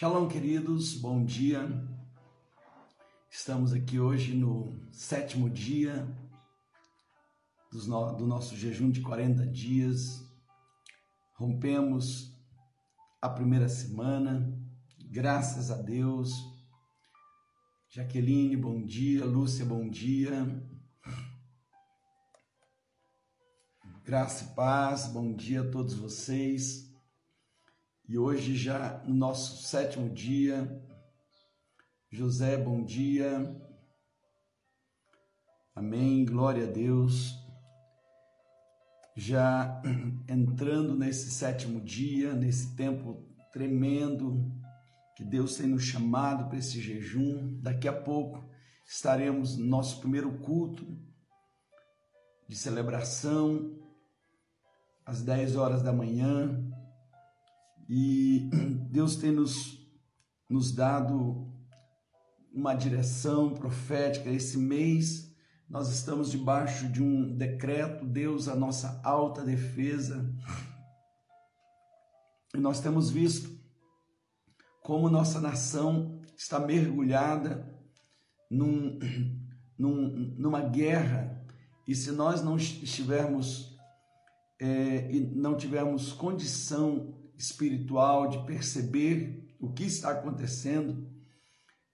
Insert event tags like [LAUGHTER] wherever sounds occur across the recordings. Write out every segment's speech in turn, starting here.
Shalom, queridos, bom dia. Estamos aqui hoje no sétimo dia do nosso jejum de 40 dias. Rompemos a primeira semana, graças a Deus. Jaqueline, bom dia. Lúcia, bom dia. Graça e paz, bom dia a todos vocês. E hoje, já no nosso sétimo dia, José, bom dia. Amém, glória a Deus. Já [CLEARS THROAT] entrando nesse sétimo dia, nesse tempo tremendo que Deus tem nos chamado para esse jejum. Daqui a pouco estaremos no nosso primeiro culto de celebração, às 10 horas da manhã. E [CLEARS THROAT] Deus tem nos, nos dado uma direção profética. Esse mês nós estamos debaixo de um decreto, Deus, a nossa alta defesa. E nós temos visto como nossa nação está mergulhada num, [CLEARS THROAT] num, numa guerra. E se nós não estivermos é, e não tivermos condição espiritual, de perceber o que está acontecendo,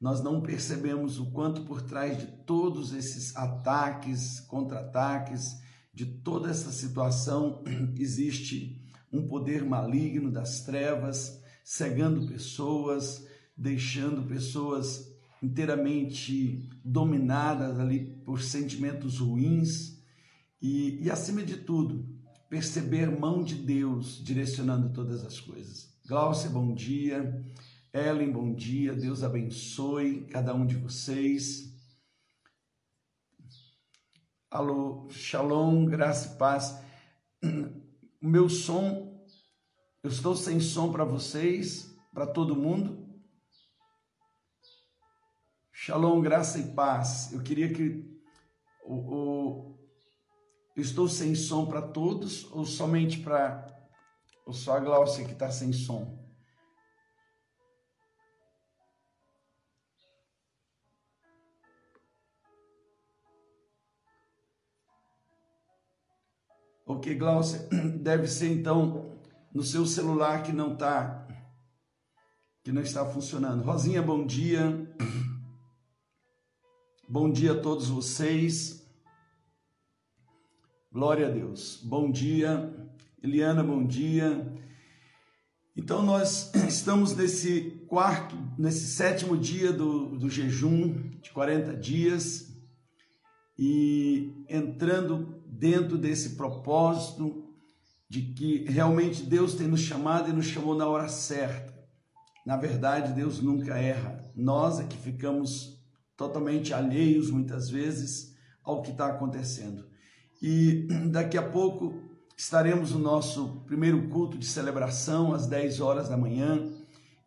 nós não percebemos o quanto por trás de todos esses ataques, contra-ataques, de toda essa situação [CLEARS THROAT] existe um poder maligno das trevas, cegando pessoas, deixando pessoas inteiramente dominadas ali por sentimentos ruins. E, e acima de tudo, perceber mão de Deus direcionando todas as coisas. Glaucia, bom dia. Ellen, bom dia. Deus abençoe cada um de vocês. Alô, shalom, graça e paz. O meu som, eu estou sem som para vocês, para todo mundo. Shalom, graça e paz. Eu queria que o, o estou sem som para todos ou somente para ou só a Glaucia que está sem som? Ok, Glaucia, [CLEARS THROAT] deve ser então no seu celular que não está que não está funcionando. Rosinha, bom dia. [CLEARS THROAT] Bom dia a todos vocês. Glória a Deus. Bom dia, Eliana, bom dia. Então, nós [CLEARS THROAT] estamos nesse quarto, nesse sétimo dia do, do jejum de 40 dias e entrando dentro desse propósito de que realmente Deus tem nos chamado e nos chamou na hora certa. Na verdade, Deus nunca erra. Nós é que ficamos totalmente alheios, muitas vezes, ao que está acontecendo. E [CLEARS THROAT] daqui a pouco estaremos no nosso primeiro culto de celebração às 10 horas da manhã.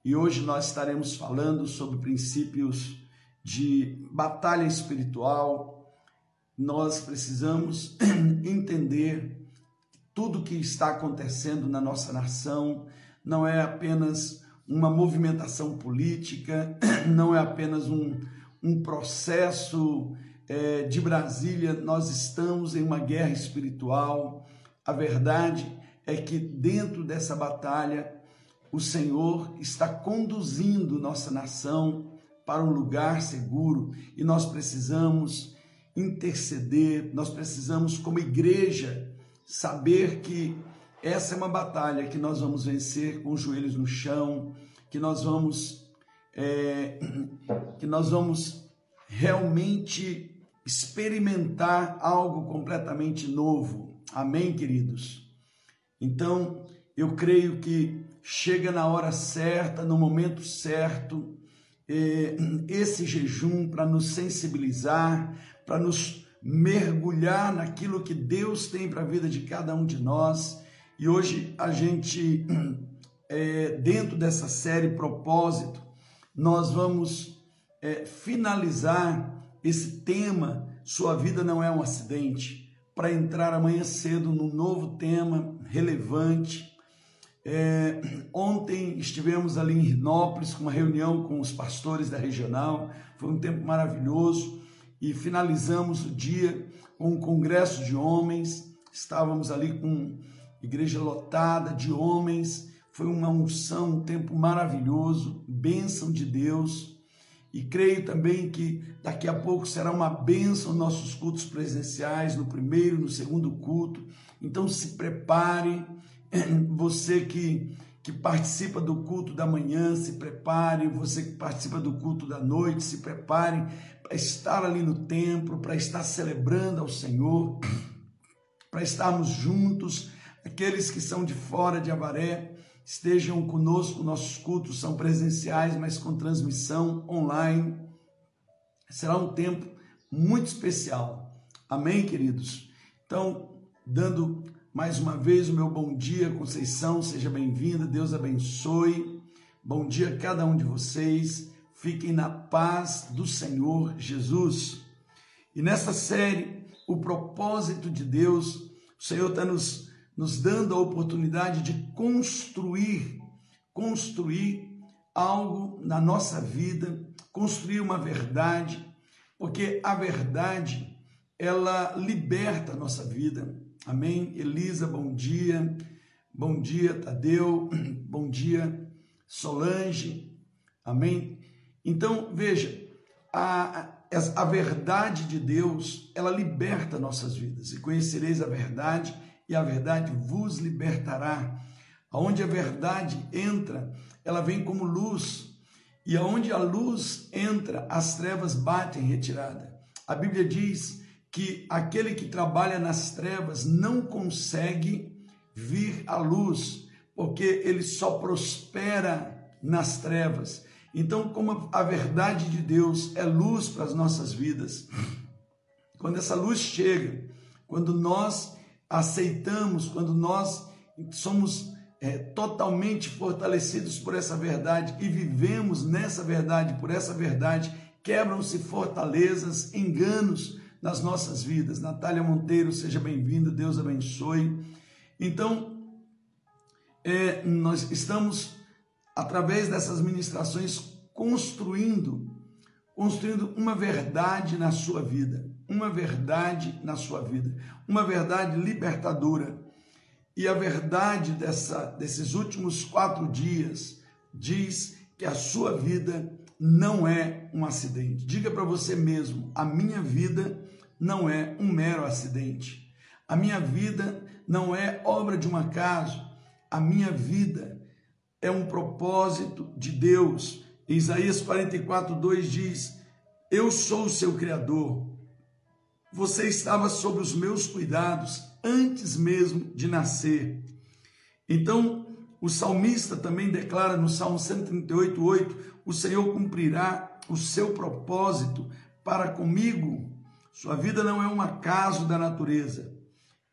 E hoje nós estaremos falando sobre princípios de batalha espiritual. Nós precisamos [CLEARS THROAT] entender tudo que está acontecendo na nossa nação não é apenas uma movimentação política, [CLEARS THROAT] não é apenas um, um processo é, de Brasília, nós estamos em uma guerra espiritual. A verdade é que dentro dessa batalha, o Senhor está conduzindo nossa nação para um lugar seguro e nós precisamos interceder, nós precisamos, como igreja, saber que essa é uma batalha que nós vamos vencer com os joelhos no chão, que nós vamos, é, [CLEARS THROAT] que nós vamos realmente experimentar algo completamente novo. Amém, queridos? Então, eu creio que chega na hora certa, no momento certo, eh, esse jejum para nos sensibilizar, para nos mergulhar naquilo que Deus tem para a vida de cada um de nós. E hoje a gente, é, [CLEARS THROAT] dentro dessa série Propósito, nós vamos é, finalizar esse tema, sua vida não é um acidente, para entrar amanhã cedo num novo tema relevante, É, ontem estivemos ali em Rinópolis com uma reunião com os pastores da regional, foi um tempo maravilhoso e finalizamos o dia com um congresso de homens. Estávamos ali com igreja lotada de homens, foi uma unção, um tempo maravilhoso, bênção de Deus. E creio também que daqui a pouco será uma bênção nossos cultos presenciais, no primeiro, no segundo culto. Então se prepare, [CLEARS THROAT] você que, que participa do culto da manhã, se prepare, você que participa do culto da noite, se prepare para estar ali no templo, para estar celebrando ao Senhor, [CLEARS THROAT] para estarmos juntos. Aqueles que são de fora de Avaré, estejam conosco. Nossos cultos são presenciais, mas com transmissão online. Será um tempo muito especial. Amém, queridos? Então, dando mais uma vez o meu bom dia, Conceição, seja bem-vinda, Deus abençoe. Bom dia a cada um de vocês. Fiquem na paz do Senhor Jesus. E nessa série, o propósito de Deus, o Senhor está nos nos dando a oportunidade de construir, construir algo na nossa vida, construir uma verdade, porque a verdade ela liberta a nossa vida. Amém? Elisa, bom dia. Bom dia, Tadeu. [CLEARS THROAT] Bom dia, Solange. Amém? Então, veja, a, a verdade de Deus, ela liberta nossas vidas. E conhecereis a verdade e a verdade vos libertará. Aonde a verdade entra, ela vem como luz, e aonde a luz entra, as trevas batem retirada. A Bíblia diz que aquele que trabalha nas trevas não consegue vir à luz, porque ele só prospera nas trevas. Então, como a verdade de Deus é luz para as nossas vidas, quando essa luz chega, quando nós aceitamos, quando nós somos é, totalmente fortalecidos por essa verdade e vivemos nessa verdade, por essa verdade, quebram-se fortalezas, enganos nas nossas vidas. Natália Monteiro, seja bem-vinda, Deus abençoe. Então, é, nós estamos, através dessas ministrações, construindo, construindo uma verdade na sua vida uma verdade na sua vida, uma verdade libertadora. E a verdade dessa, desses últimos quatro dias diz que a sua vida não é um acidente. Diga para você mesmo: a minha vida não é um mero acidente. A minha vida não é obra de um acaso. A minha vida é um propósito de Deus. Isaías 44, 2 diz: Eu sou o seu Criador, você estava sob os meus cuidados antes mesmo de nascer. Então, o salmista também declara no Salmo 138, 8: O Senhor cumprirá o seu propósito para comigo. Sua vida não é um acaso da natureza.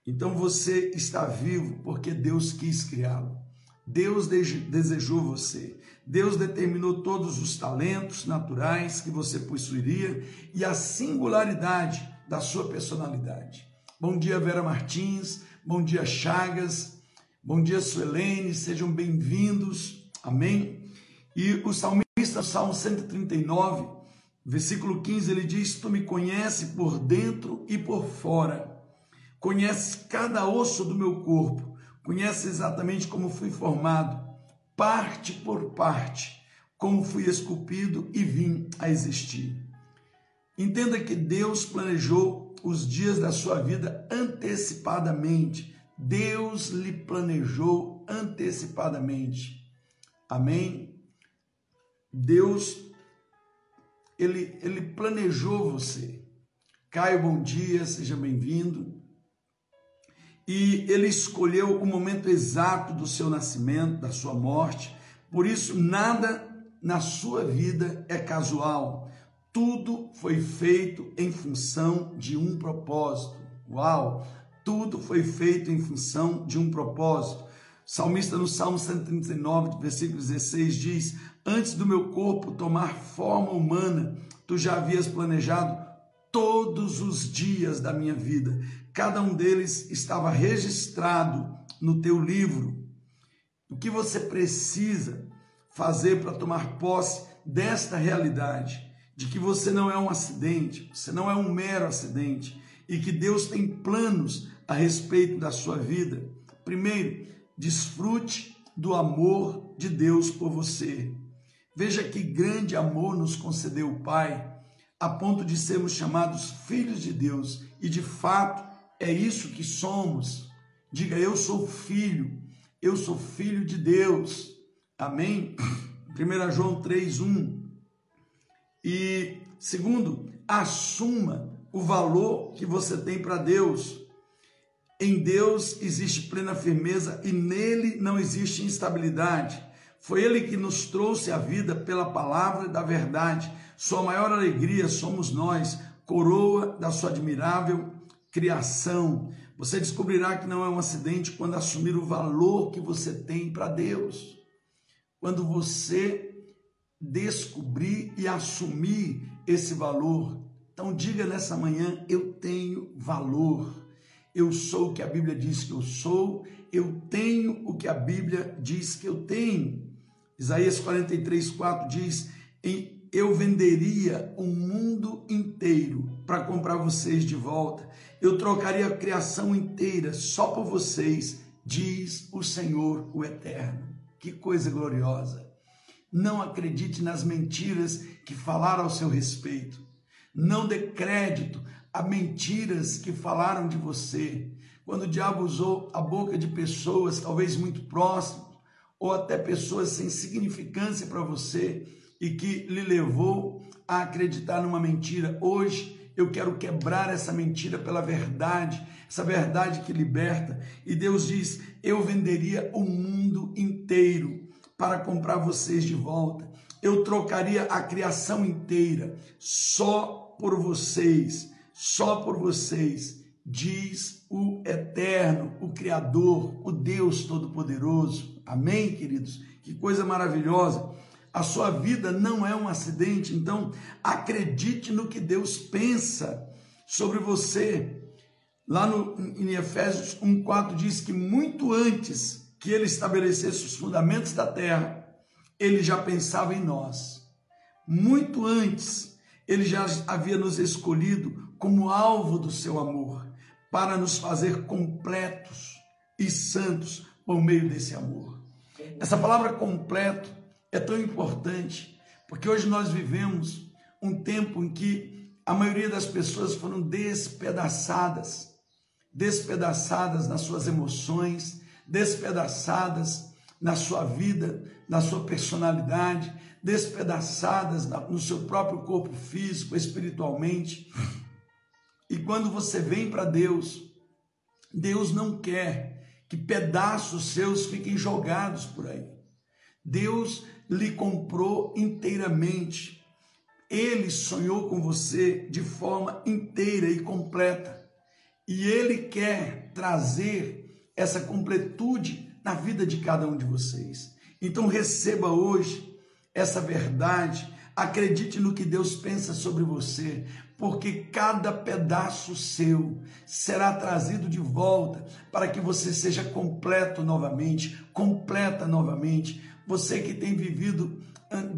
Então você está vivo porque Deus quis criá-lo. Deus desejou você. Deus determinou todos os talentos naturais que você possuiria e a singularidade da sua personalidade. Bom dia, Vera Martins. Bom dia, Chagas. Bom dia, Suelene. Sejam bem-vindos. Amém. E o salmista, Salmo 139, versículo 15, ele diz: Tu me conheces por dentro e por fora. Conheces cada osso do meu corpo. Conheces exatamente como fui formado, parte por parte, como fui esculpido e vim a existir. Entenda que Deus planejou os dias da sua vida antecipadamente. Deus lhe planejou antecipadamente. Amém? Deus, ele, ele planejou você. Caio, bom dia, seja bem-vindo. E ele escolheu o momento exato do seu nascimento, da sua morte. Por isso, nada na sua vida é casual. Tudo foi feito em função de um propósito. Uau! Tudo foi feito em função de um propósito. O salmista no Salmo 139, versículo 16 diz: Antes do meu corpo tomar forma humana, tu já havias planejado todos os dias da minha vida. Cada um deles estava registrado no teu livro. O que você precisa fazer para tomar posse desta realidade de que você não é um acidente, você não é um mero acidente e que Deus tem planos a respeito da sua vida. Primeiro, desfrute do amor de Deus por você. Veja que grande amor nos concedeu o Pai, a ponto de sermos chamados filhos de Deus, e de fato é isso que somos. Diga, eu sou filho, eu sou filho de Deus. Amém? 1 João 3:1. E segundo, assuma o valor que você tem para Deus. Em Deus existe plena firmeza e nele não existe instabilidade. Foi ele que nos trouxe a vida pela palavra da verdade. Sua maior alegria somos nós, coroa da sua admirável criação. Você descobrirá que não é um acidente quando assumir o valor que você tem para Deus. Quando você descobrir e assumir esse valor. Então diga nessa manhã: eu tenho valor. Eu sou o que a Bíblia diz que eu sou, eu tenho o que a Bíblia diz que eu tenho. Isaías 43, 4 diz: Eu venderia o mundo inteiro para comprar vocês de volta eu trocaria a criação inteira só por vocês, diz o Senhor, o Eterno. Que coisa gloriosa! Não acredite nas mentiras que falaram ao seu respeito. Não dê crédito a mentiras que falaram de você. Quando o diabo usou a boca de pessoas, talvez muito próximas, ou até pessoas sem significância para você, e que lhe levou a acreditar numa mentira, hoje eu quero quebrar essa mentira pela verdade, essa verdade que liberta. E Deus diz: Eu venderia o mundo inteiro para comprar vocês de volta. Eu trocaria a criação inteira só por vocês, só por vocês, diz o Eterno, o Criador, o Deus Todo-Poderoso. Amém, queridos? Que coisa maravilhosa. A sua vida não é um acidente, então acredite no que Deus pensa sobre você. Lá no, em Efésios 1,4 diz que muito antes que ele estabelecesse os fundamentos da terra, ele já pensava em nós. Muito antes, ele já havia nos escolhido como alvo do seu amor, para nos fazer completos e santos por meio desse amor. Essa palavra completo é tão importante, porque hoje nós vivemos um tempo em que a maioria das pessoas foram despedaçadas, despedaçadas nas suas emoções, despedaçadas na sua vida, na sua personalidade, despedaçadas no seu próprio corpo físico, espiritualmente. E quando você vem para Deus, Deus não quer que pedaços seus fiquem jogados por aí. Deus lhe comprou inteiramente. Ele sonhou com você de forma inteira e completa. E ele quer trazer essa completude na vida de cada um de vocês. Então receba hoje essa verdade, acredite no que Deus pensa sobre você, porque cada pedaço seu será trazido de volta para que você seja completo novamente, completa novamente, você que tem vivido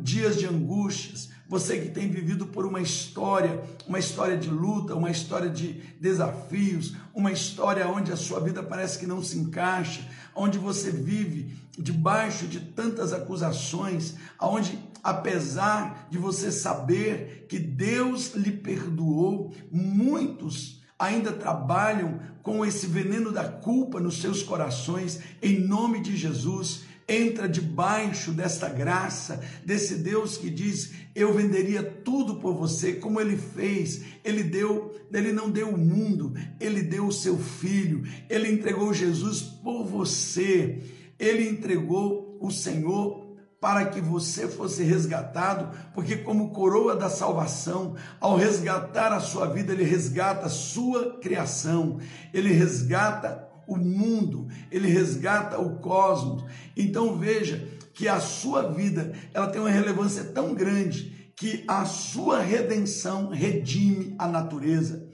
dias de angústias, você que tem vivido por uma história, uma história de luta, uma história de desafios, uma história onde a sua vida parece que não se encaixa, onde você vive debaixo de tantas acusações, aonde apesar de você saber que Deus lhe perdoou, muitos ainda trabalham com esse veneno da culpa nos seus corações, em nome de Jesus entra debaixo desta graça, desse Deus que diz: Eu venderia tudo por você, como ele fez. Ele deu, ele não deu o mundo, ele deu o seu filho, ele entregou Jesus por você, ele entregou o Senhor para que você fosse resgatado, porque, como coroa da salvação, ao resgatar a sua vida, ele resgata a sua criação, ele resgata o mundo, ele resgata o cosmos. Então veja que a sua vida, ela tem uma relevância tão grande que a sua redenção redime a natureza.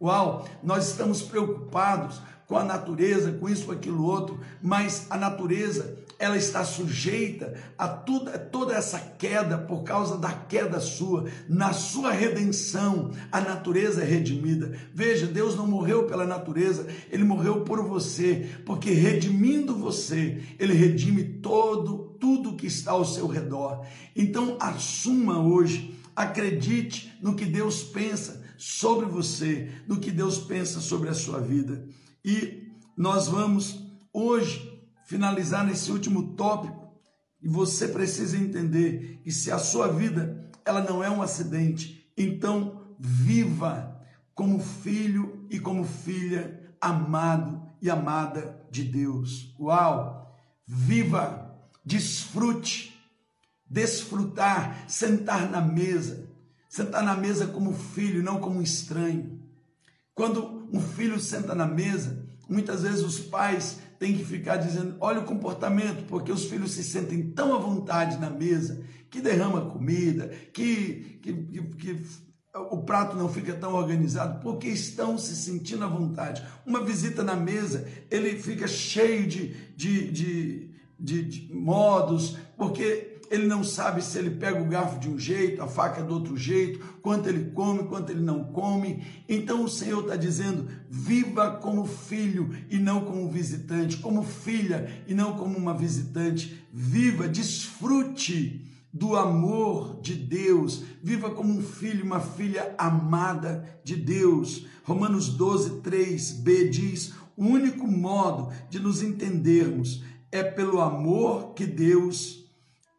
Uau, nós estamos preocupados com a natureza, com isso, com aquilo outro, mas a natureza ela está sujeita a tudo, toda essa queda por causa da queda sua. Na sua redenção, a natureza é redimida. Veja, Deus não morreu pela natureza, ele morreu por você, porque redimindo você, ele redime todo tudo que está ao seu redor. Então, assuma hoje, acredite no que Deus pensa sobre você, no que Deus pensa sobre a sua vida. E nós vamos hoje finalizar nesse último tópico, e você precisa entender que se a sua vida ela não é um acidente, então viva como filho e como filha amado e amada de Deus. Uau! Viva, desfrute, desfrutar, sentar na mesa, sentar na mesa como filho, não como estranho. Quando um filho senta na mesa, muitas vezes os pais tem que ficar dizendo: olha o comportamento, porque os filhos se sentem tão à vontade na mesa que derrama comida, que, que, que, que o prato não fica tão organizado, porque estão se sentindo à vontade. Uma visita na mesa, ele fica cheio de, de, de, de, de modos, porque ele não sabe se ele pega o garfo de um jeito, a faca do outro jeito, quanto ele come, quanto ele não come. Então o Senhor está dizendo: viva como filho e não como visitante, como filha e não como uma visitante. Viva, desfrute do amor de Deus, viva como um filho, uma filha amada de Deus. Romanos 12, 3b diz: o único modo de nos entendermos é pelo amor que Deus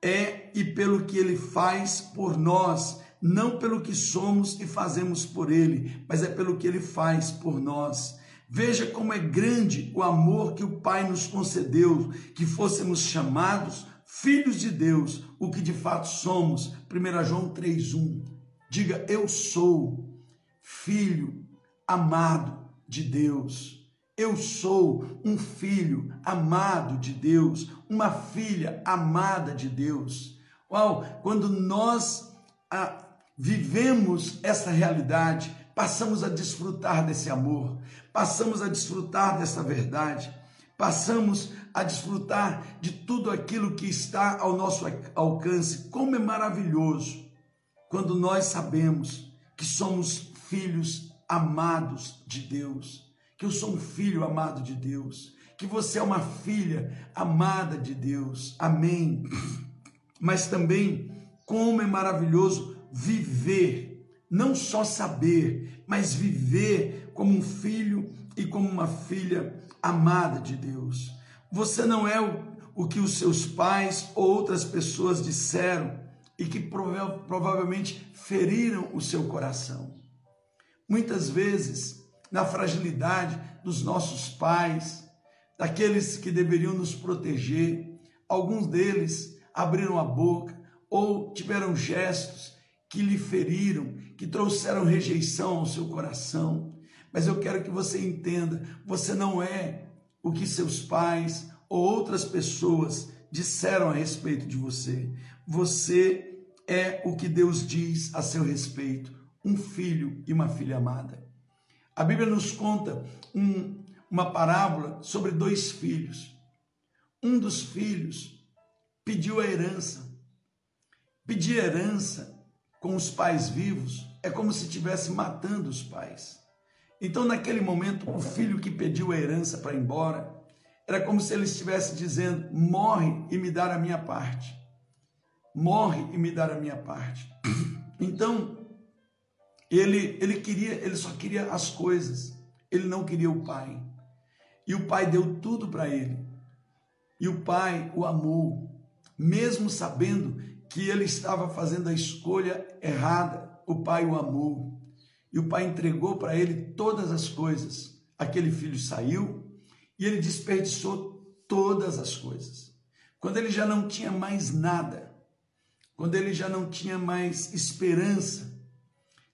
é e pelo que ele faz por nós, não pelo que somos e fazemos por ele, mas é pelo que ele faz por nós. Veja como é grande o amor que o Pai nos concedeu, que fôssemos chamados filhos de Deus, o que de fato somos. 1 João 3:1. Diga: eu sou filho amado de Deus. Eu sou um filho amado de Deus, uma filha amada de Deus. Uau, quando nós ah, vivemos essa realidade, passamos a desfrutar desse amor, passamos a desfrutar dessa verdade, passamos a desfrutar de tudo aquilo que está ao nosso alcance. Como é maravilhoso quando nós sabemos que somos filhos amados de Deus que eu sou um filho amado de Deus, que você é uma filha amada de Deus. Amém. Mas também como é maravilhoso viver, não só saber, mas viver como um filho e como uma filha amada de Deus. Você não é o, o que os seus pais ou outras pessoas disseram e que prova provavelmente feriram o seu coração. Muitas vezes na fragilidade dos nossos pais, daqueles que deveriam nos proteger. Alguns deles abriram a boca ou tiveram gestos que lhe feriram, que trouxeram rejeição ao seu coração. Mas eu quero que você entenda: você não é o que seus pais ou outras pessoas disseram a respeito de você. Você é o que Deus diz a seu respeito: um filho e uma filha amada. A Bíblia nos conta um, uma parábola sobre dois filhos. Um dos filhos pediu a herança. Pedir herança com os pais vivos é como se estivesse matando os pais. Então, naquele momento, o filho que pediu a herança para ir embora, era como se ele estivesse dizendo: morre e me dar a minha parte. Morre e me dar a minha parte. Então, ele, ele queria, ele só queria as coisas. Ele não queria o pai. E o pai deu tudo para ele. E o pai o amou, mesmo sabendo que ele estava fazendo a escolha errada. O pai o amou. E o pai entregou para ele todas as coisas. Aquele filho saiu e ele desperdiçou todas as coisas. Quando ele já não tinha mais nada, quando ele já não tinha mais esperança,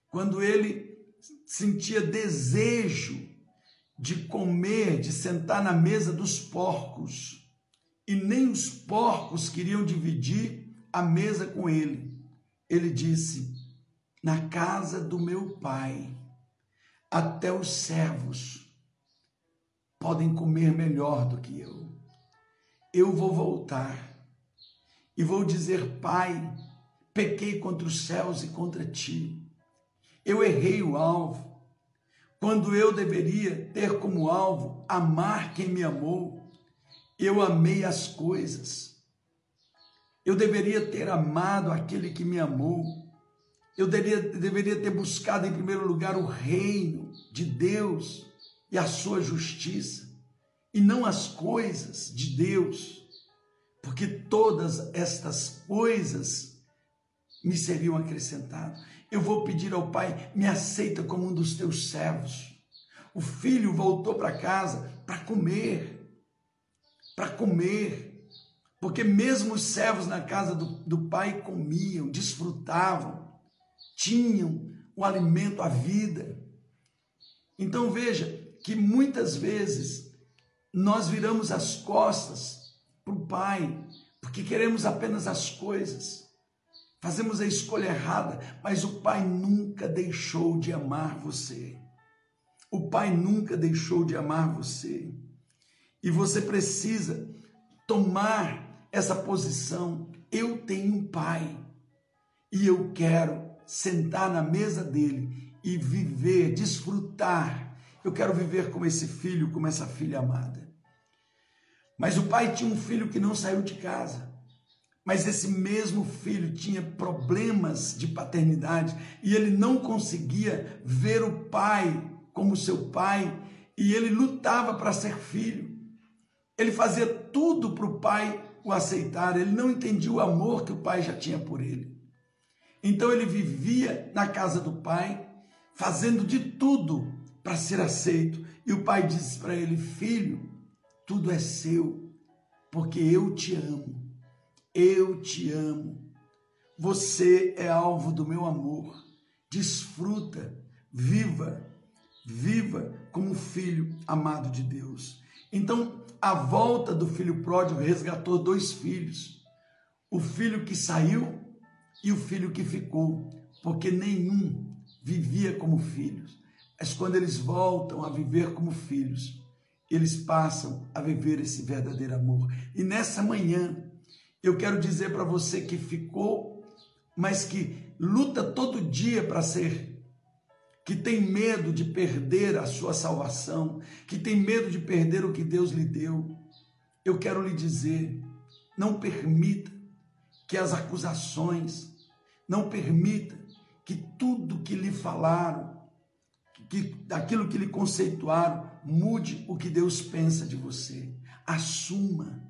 quando ele sentia desejo de comer, de sentar na mesa dos porcos, e nem os porcos queriam dividir a mesa com ele. Ele disse: Na casa do meu pai, até os servos podem comer melhor do que eu. Eu vou voltar e vou dizer: Pai, pequei contra os céus e contra ti. Eu errei o alvo. Quando eu deveria ter como alvo amar quem me amou, eu amei as coisas. Eu deveria ter amado aquele que me amou. Eu deveria, deveria ter buscado em primeiro lugar o reino de Deus e a sua justiça, e não as coisas de Deus, porque todas estas coisas me seriam acrescentadas. Eu vou pedir ao Pai, me aceita como um dos teus servos. O filho voltou para casa para comer, para comer, porque mesmo os servos na casa do, do pai comiam, desfrutavam, tinham o alimento, a vida. Então veja, que muitas vezes nós viramos as costas para o Pai, porque queremos apenas as coisas. Fazemos a escolha errada, mas o Pai nunca deixou de amar você. O Pai nunca deixou de amar você. E você precisa tomar essa posição. Eu tenho um Pai e eu quero sentar na mesa dele e viver, desfrutar eu quero viver como esse filho, como essa filha amada. Mas o pai tinha um filho que não saiu de casa. Mas esse mesmo filho tinha problemas de paternidade e ele não conseguia ver o pai como seu pai e ele lutava para ser filho. Ele fazia tudo para o pai o aceitar, ele não entendia o amor que o pai já tinha por ele. Então ele vivia na casa do pai, fazendo de tudo para ser aceito. E o pai disse para ele: Filho, tudo é seu, porque eu te amo. Eu te amo. Você é alvo do meu amor. Desfruta, viva, viva como filho amado de Deus. Então, a volta do filho pródigo resgatou dois filhos: o filho que saiu e o filho que ficou, porque nenhum vivia como filhos. Mas quando eles voltam a viver como filhos, eles passam a viver esse verdadeiro amor. E nessa manhã, eu quero dizer para você que ficou, mas que luta todo dia para ser, que tem medo de perder a sua salvação, que tem medo de perder o que Deus lhe deu. Eu quero lhe dizer, não permita que as acusações, não permita que tudo que lhe falaram, que daquilo que lhe conceituaram, mude o que Deus pensa de você. Assuma,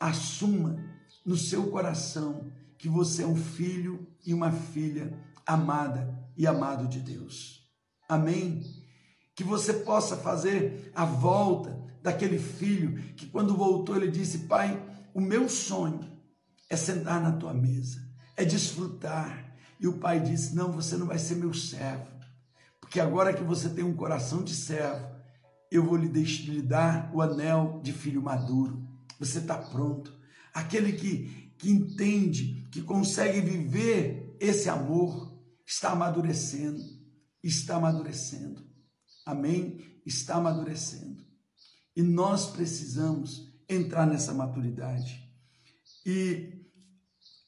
assuma no seu coração que você é um filho e uma filha amada e amado de Deus. Amém? Que você possa fazer a volta daquele filho que, quando voltou, ele disse: Pai, o meu sonho é sentar na tua mesa, é desfrutar. E o pai disse: Não, você não vai ser meu servo porque agora que você tem um coração de servo, eu vou lhe, lhe dar o anel de filho maduro. Você está pronto. Aquele que, que entende, que consegue viver esse amor, está amadurecendo. Está amadurecendo. Amém? Está amadurecendo. E nós precisamos entrar nessa maturidade. E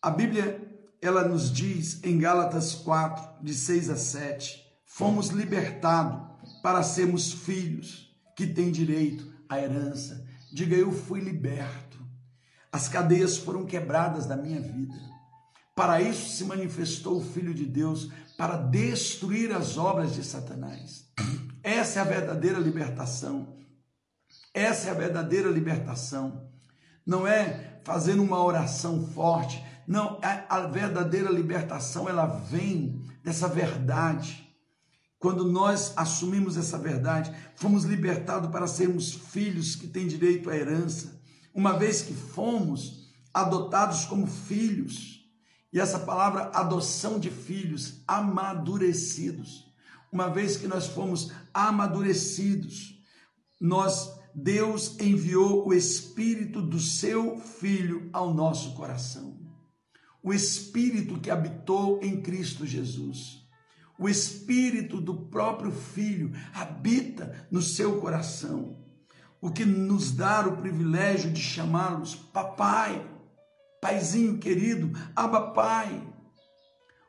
a Bíblia, ela nos diz em Gálatas 4, de 6 a 7, fomos libertados para sermos filhos que têm direito à herança. Diga, eu fui liberto. As cadeias foram quebradas da minha vida. Para isso se manifestou o Filho de Deus, para destruir as obras de Satanás. Essa é a verdadeira libertação. Essa é a verdadeira libertação. Não é fazendo uma oração forte. Não, a, verdadeira libertação ela vem dessa verdade quando nós assumimos essa verdade, fomos libertados para sermos filhos que têm direito à herança, uma vez que fomos adotados como filhos. E essa palavra adoção de filhos, amadurecidos. Uma vez que nós fomos amadurecidos, nós Deus enviou o espírito do seu filho ao nosso coração. O espírito que habitou em Cristo Jesus o espírito do próprio filho habita no seu coração. O que nos dá o privilégio de chamá-los papai, paizinho querido, aba pai.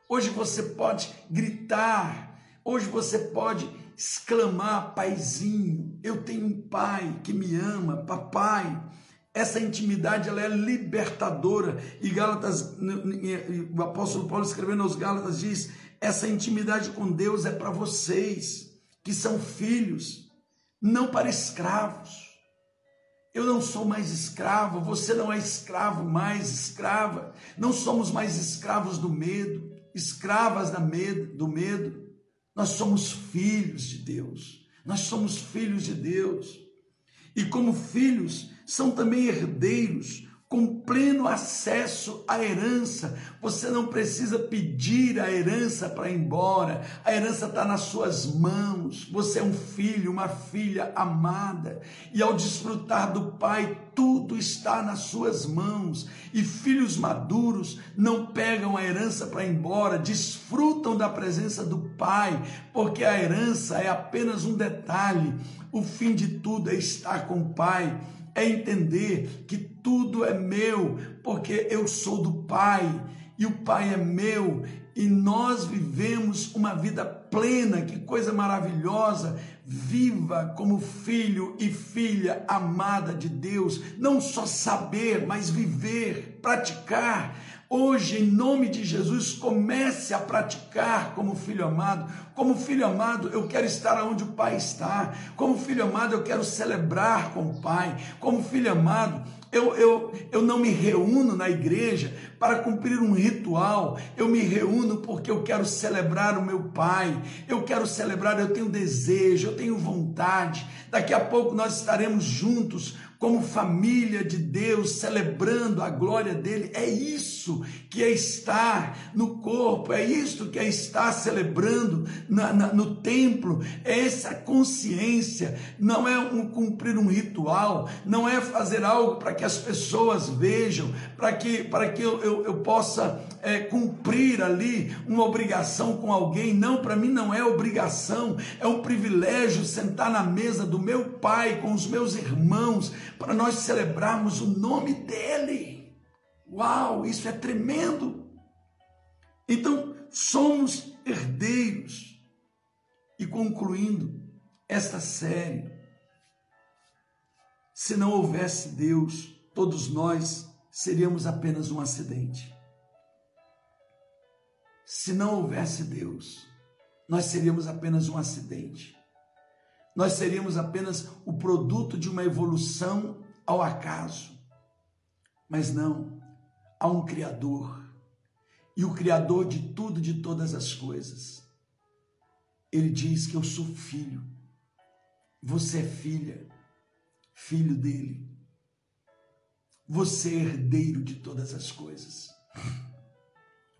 Hoje você pode gritar, hoje você pode exclamar, paizinho, eu tenho um pai que me ama, papai. Essa intimidade ela é libertadora. E Gálatas, o apóstolo Paulo escrevendo aos Gálatas diz: essa intimidade com Deus é para vocês que são filhos, não para escravos. Eu não sou mais escravo, você não é escravo mais, escrava. Não somos mais escravos do medo, escravas da medo, do medo. Nós somos filhos de Deus. Nós somos filhos de Deus. E como filhos, são também herdeiros com pleno acesso à herança. Você não precisa pedir a herança para ir embora, a herança está nas suas mãos. Você é um filho, uma filha amada, e ao desfrutar do Pai, tudo está nas suas mãos. E filhos maduros não pegam a herança para ir embora, desfrutam da presença do Pai, porque a herança é apenas um detalhe. O fim de tudo é estar com o Pai é entender que tudo é meu, porque eu sou do Pai e o Pai é meu e nós vivemos uma vida plena, que coisa maravilhosa. Viva como filho e filha amada de Deus, não só saber, mas viver, praticar. Hoje, em nome de Jesus, comece a praticar como filho amado. Como filho amado, eu quero estar onde o Pai está. Como filho amado, eu quero celebrar com o Pai. Como filho amado, eu, eu, eu não me reúno na igreja para cumprir um ritual, eu me reúno porque eu quero celebrar o meu Pai, eu quero celebrar, eu tenho desejo, eu tenho vontade. Daqui a pouco nós estaremos juntos como família de Deus, celebrando a glória dele. É isso que é estar no corpo, é isso que é estar celebrando na, na, no templo, é essa consciência, não é um, cumprir um ritual, não é fazer algo para que as pessoas vejam, para que, para que eu, eu, eu possa é, cumprir ali uma obrigação com alguém. Não, para mim não é obrigação, é um privilégio sentar na mesa do meu pai com os meus irmãos para nós celebrarmos o nome dele. Uau, isso é tremendo! Então, somos herdeiros. E concluindo esta série, se não houvesse Deus, todos nós seríamos apenas um acidente. Se não houvesse Deus, nós seríamos apenas um acidente. Nós seríamos apenas o produto de uma evolução ao acaso. Mas não, há um Criador. E o Criador de tudo, de todas as coisas. Ele diz que eu sou filho. Você é filha, filho dele. Você é herdeiro de todas as coisas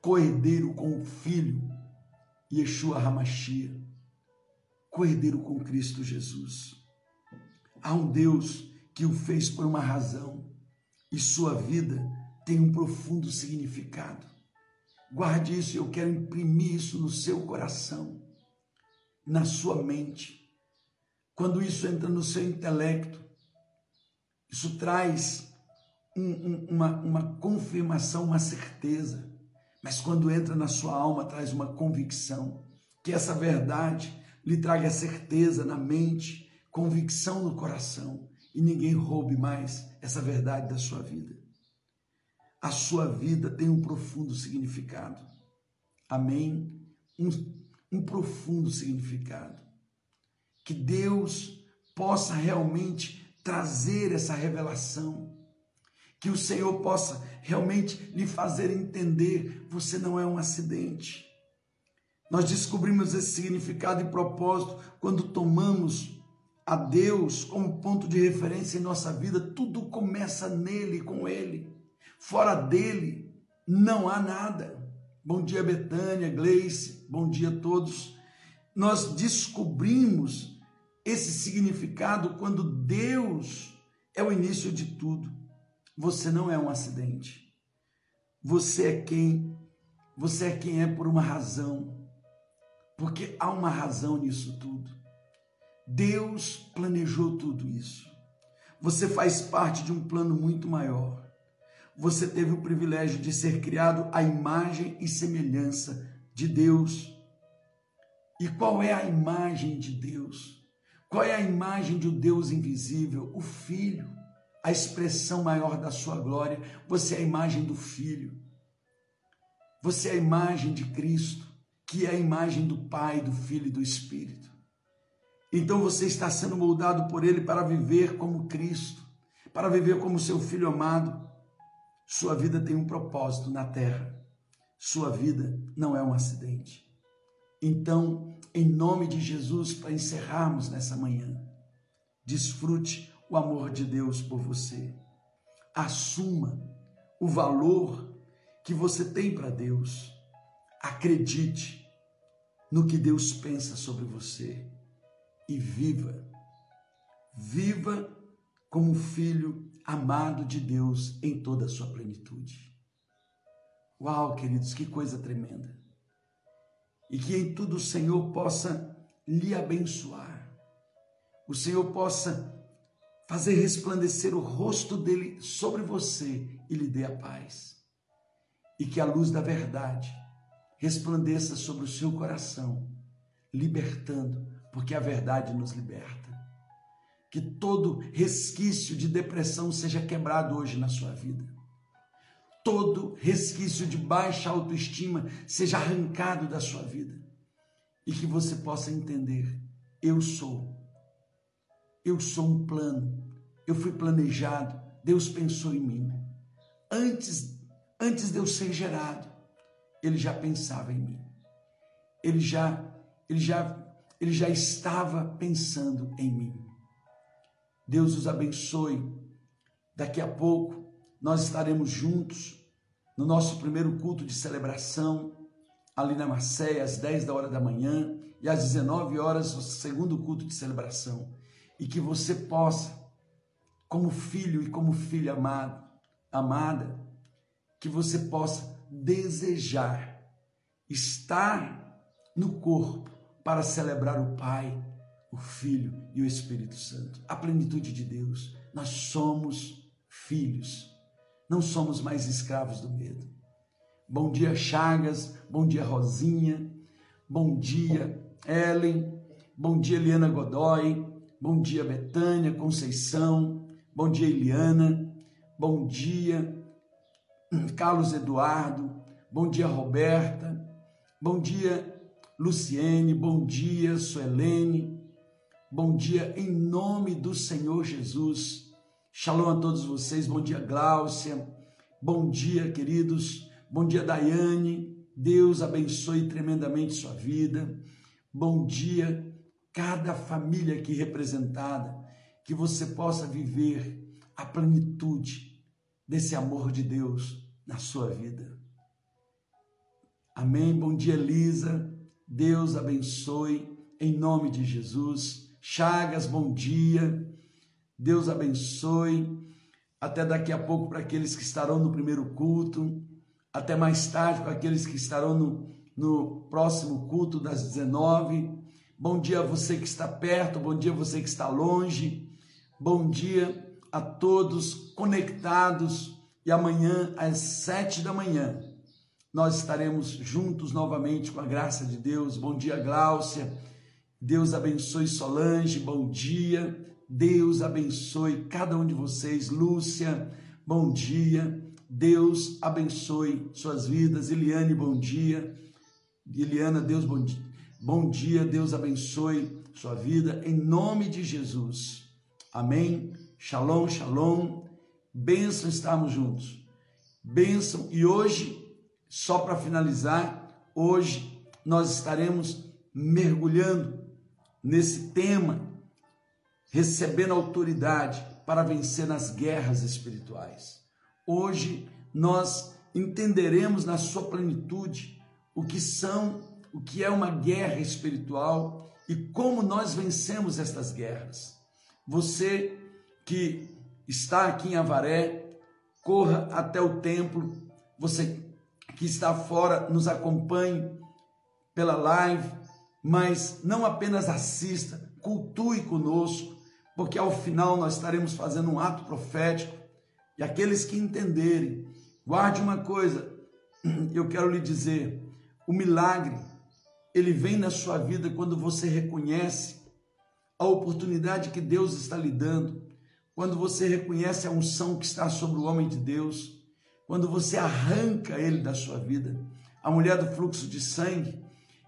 coerdeiro com o Filho, Yeshua Hamashia, coerdeiro com Cristo Jesus. Há um Deus que o fez por uma razão e sua vida tem um profundo significado. Guarde isso, eu quero imprimir isso no seu coração, na sua mente. Quando isso entra no seu intelecto, isso traz um, um, uma, uma confirmação, uma certeza mas quando entra na sua alma, traz uma convicção. Que essa verdade lhe traga certeza na mente, convicção no coração e ninguém roube mais essa verdade da sua vida. A sua vida tem um profundo significado. Amém? Um, um profundo significado. Que Deus possa realmente trazer essa revelação que o Senhor possa realmente lhe fazer entender: você não é um acidente. Nós descobrimos esse significado e propósito quando tomamos a Deus como ponto de referência em nossa vida. Tudo começa nele, com ele. Fora dele, não há nada. Bom dia, Betânia, Gleice, bom dia a todos. Nós descobrimos esse significado quando Deus é o início de tudo. Você não é um acidente. Você é quem você é quem é por uma razão. Porque há uma razão nisso tudo. Deus planejou tudo isso. Você faz parte de um plano muito maior. Você teve o privilégio de ser criado à imagem e semelhança de Deus. E qual é a imagem de Deus? Qual é a imagem de um Deus invisível? O Filho, a expressão maior da sua glória. Você é a imagem do Filho. Você é a imagem de Cristo, que é a imagem do Pai, do Filho e do Espírito. Então você está sendo moldado por Ele para viver como Cristo, para viver como seu Filho amado. Sua vida tem um propósito na terra. Sua vida não é um acidente. Então, em nome de Jesus, para encerrarmos nessa manhã, desfrute o amor de Deus por você. Assuma o valor que você tem para Deus. Acredite no que Deus pensa sobre você e viva. Viva como filho amado de Deus em toda a sua plenitude. Uau, queridos, que coisa tremenda. E que em tudo o Senhor possa lhe abençoar. O Senhor possa fazer resplandecer o rosto dele sobre você e lhe dê a paz. E que a luz da verdade resplandeça sobre o seu coração, libertando porque a verdade nos liberta. Que todo resquício de depressão seja quebrado hoje na sua vida. Todo resquício de baixa autoestima seja arrancado da sua vida. E que você possa entender: eu sou. Eu sou um plano. Eu fui planejado. Deus pensou em mim. Antes, antes de eu ser gerado, ele já pensava em mim. Ele já, ele já ele já estava pensando em mim. Deus os abençoe. Daqui a pouco nós estaremos juntos no nosso primeiro culto de celebração, ali na Macéia, às 10 da hora da manhã, e às 19 horas, o segundo culto de celebração. E que você possa, como filho e como filha amado, amada, que você possa desejar estar no corpo para celebrar o Pai, o Filho e o Espírito Santo. A plenitude de Deus. Nós somos filhos, não somos mais escravos do medo. Bom dia, Chagas. Bom dia, Rosinha. Bom dia, Ellen. Bom dia, Eliana Godoy. Bom dia, Betânia, Conceição. Bom dia, Eliana. Bom dia, Carlos Eduardo. Bom dia, Roberta. Bom dia, Luciene, bom dia, Suelene, bom dia em nome do Senhor Jesus. Shalom a todos vocês, bom dia, Gláucia, bom dia, queridos, bom dia, Daiane, Deus abençoe tremendamente sua vida, bom dia, cada família aqui representada, que você possa viver a plenitude desse amor de Deus na sua vida. Amém. Bom dia, Elisa. Deus abençoe em nome de Jesus. Chagas, bom dia. Deus abençoe. Até daqui a pouco para aqueles que estarão no primeiro culto. Até mais tarde para aqueles que estarão no, no próximo culto das 19. Bom dia a você que está perto, bom dia a você que está longe. Bom dia a todos conectados. E amanhã às sete da manhã nós estaremos juntos novamente com a graça de Deus. Bom dia, Gláucia. Deus abençoe Solange. Bom dia. Deus abençoe cada um de vocês. Lúcia, bom dia. Deus abençoe suas vidas. Eliane, bom dia. Eliana, Deus, bom dia. Bom dia, Deus abençoe sua vida, em nome de Jesus. Amém. Shalom, shalom. Bênção estarmos juntos. Bênção. E hoje só para finalizar, hoje nós estaremos mergulhando nesse tema, recebendo autoridade para vencer nas guerras espirituais. Hoje nós entenderemos na sua plenitude o que são, o que é uma guerra espiritual e como nós vencemos estas guerras. Você que está aqui em Avaré, corra até o templo. Você que está fora nos acompanhe pela live, mas não apenas assista, cultue conosco, porque ao final nós estaremos fazendo um ato profético e aqueles que entenderem, guarde uma coisa, [CLEARS THROAT] eu quero lhe dizer, o milagre ele vem na sua vida quando você reconhece a oportunidade que Deus está lhe dando, quando você reconhece a unção que está sobre o homem de Deus, quando você arranca ele da sua vida. A mulher do fluxo de sangue,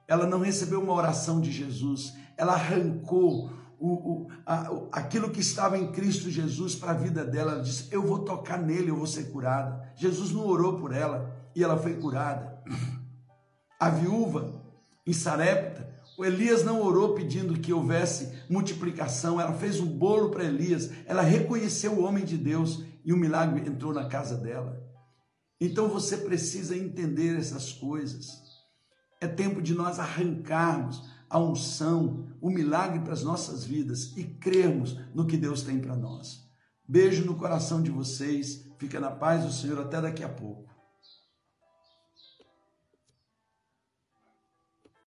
ela não recebeu uma oração de Jesus, ela arrancou o, o, a, aquilo que estava em Cristo Jesus para a vida dela. Ela disse: Eu vou tocar nele, eu vou ser curada. Jesus não orou por ela e ela foi curada. A viúva em Sarepta, o Elias não orou pedindo que houvesse multiplicação, ela fez um bolo para Elias, ela reconheceu o homem de Deus e o milagre entrou na casa dela. Então você precisa entender essas coisas. É tempo de nós arrancarmos a unção, o milagre para as nossas vidas e crermos no que Deus tem para nós. Beijo no coração de vocês, fica na paz do Senhor, até daqui a pouco.